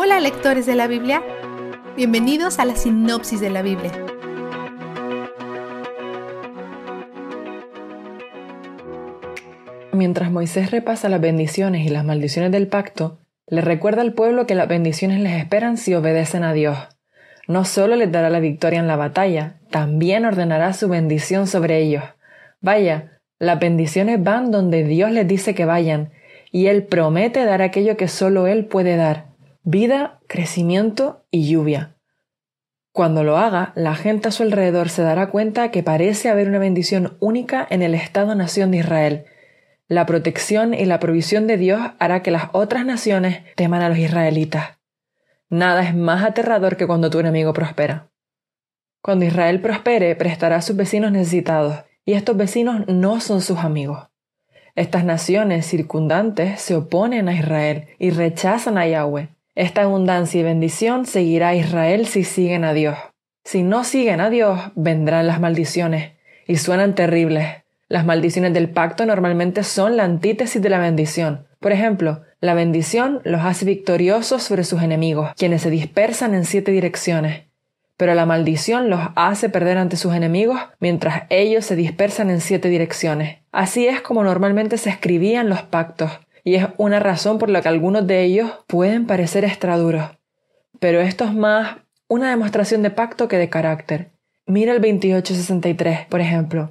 Hola lectores de la Biblia, bienvenidos a la sinopsis de la Biblia. Mientras Moisés repasa las bendiciones y las maldiciones del pacto, le recuerda al pueblo que las bendiciones les esperan si obedecen a Dios. No solo les dará la victoria en la batalla, también ordenará su bendición sobre ellos. Vaya, las bendiciones van donde Dios les dice que vayan, y Él promete dar aquello que solo Él puede dar, vida, crecimiento y lluvia. Cuando lo haga, la gente a su alrededor se dará cuenta que parece haber una bendición única en el Estado-nación de Israel. La protección y la provisión de Dios hará que las otras naciones teman a los israelitas. Nada es más aterrador que cuando tu enemigo prospera. Cuando Israel prospere, prestará a sus vecinos necesitados, y estos vecinos no son sus amigos. Estas naciones circundantes se oponen a Israel y rechazan a Yahweh. Esta abundancia y bendición seguirá a Israel si siguen a Dios. Si no siguen a Dios, vendrán las maldiciones, y suenan terribles. Las maldiciones del pacto normalmente son la antítesis de la bendición. Por ejemplo, la bendición los hace victoriosos sobre sus enemigos, quienes se dispersan en siete direcciones. Pero la maldición los hace perder ante sus enemigos mientras ellos se dispersan en siete direcciones. Así es como normalmente se escribían los pactos, y es una razón por la que algunos de ellos pueden parecer extraduros. Pero esto es más una demostración de pacto que de carácter. Mira el 2863, por ejemplo.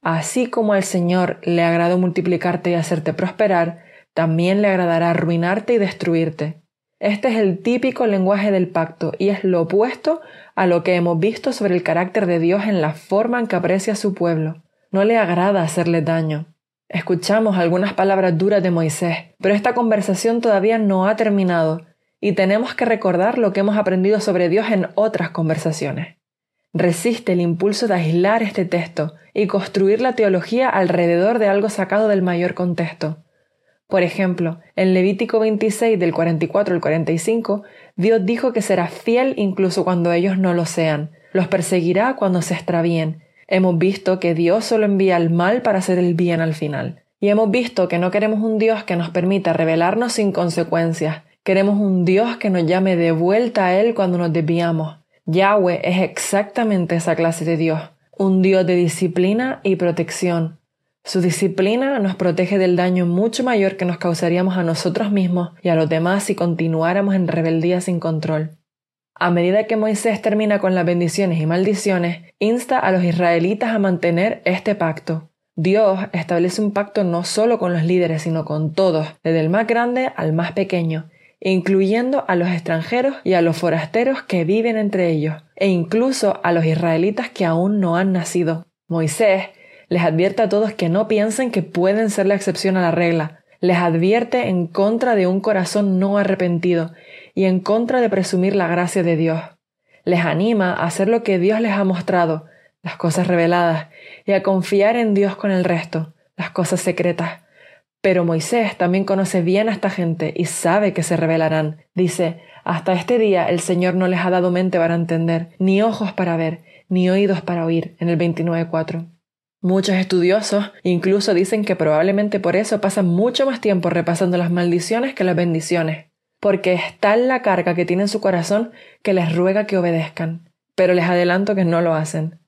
Así como al Señor le agradó multiplicarte y hacerte prosperar, también le agradará arruinarte y destruirte. Este es el típico lenguaje del pacto y es lo opuesto a lo que hemos visto sobre el carácter de Dios en la forma en que aprecia a su pueblo. No le agrada hacerle daño. Escuchamos algunas palabras duras de Moisés, pero esta conversación todavía no ha terminado y tenemos que recordar lo que hemos aprendido sobre Dios en otras conversaciones. Resiste el impulso de aislar este texto y construir la teología alrededor de algo sacado del mayor contexto. Por ejemplo, en Levítico 26 del 44 al 45, Dios dijo que será fiel incluso cuando ellos no lo sean, los perseguirá cuando se extravíen, Hemos visto que Dios solo envía el mal para hacer el bien al final. Y hemos visto que no queremos un Dios que nos permita rebelarnos sin consecuencias. Queremos un Dios que nos llame de vuelta a Él cuando nos desviamos. Yahweh es exactamente esa clase de Dios, un Dios de disciplina y protección. Su disciplina nos protege del daño mucho mayor que nos causaríamos a nosotros mismos y a los demás si continuáramos en rebeldía sin control. A medida que Moisés termina con las bendiciones y maldiciones, insta a los israelitas a mantener este pacto. Dios establece un pacto no solo con los líderes, sino con todos, desde el más grande al más pequeño, incluyendo a los extranjeros y a los forasteros que viven entre ellos, e incluso a los israelitas que aún no han nacido. Moisés les advierte a todos que no piensen que pueden ser la excepción a la regla, les advierte en contra de un corazón no arrepentido y en contra de presumir la gracia de Dios. Les anima a hacer lo que Dios les ha mostrado, las cosas reveladas, y a confiar en Dios con el resto, las cosas secretas. Pero Moisés también conoce bien a esta gente y sabe que se revelarán. Dice, hasta este día el Señor no les ha dado mente para entender, ni ojos para ver, ni oídos para oír, en el 29.4. Muchos estudiosos incluso dicen que probablemente por eso pasan mucho más tiempo repasando las maldiciones que las bendiciones porque es tal la carga que tiene en su corazón que les ruega que obedezcan. Pero les adelanto que no lo hacen.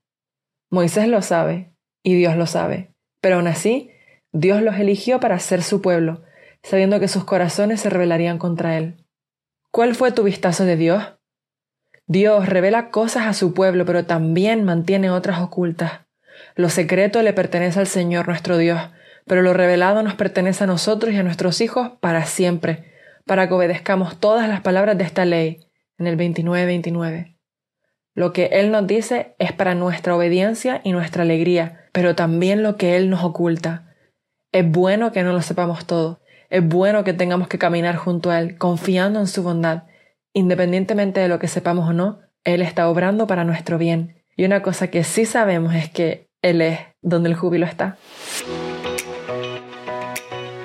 Moisés lo sabe, y Dios lo sabe, pero aún así, Dios los eligió para ser su pueblo, sabiendo que sus corazones se rebelarían contra él. ¿Cuál fue tu vistazo de Dios? Dios revela cosas a su pueblo, pero también mantiene otras ocultas. Lo secreto le pertenece al Señor nuestro Dios, pero lo revelado nos pertenece a nosotros y a nuestros hijos para siempre para que obedezcamos todas las palabras de esta ley en el 29-29. Lo que Él nos dice es para nuestra obediencia y nuestra alegría, pero también lo que Él nos oculta. Es bueno que no lo sepamos todo, es bueno que tengamos que caminar junto a Él, confiando en su bondad. Independientemente de lo que sepamos o no, Él está obrando para nuestro bien. Y una cosa que sí sabemos es que Él es donde el júbilo está.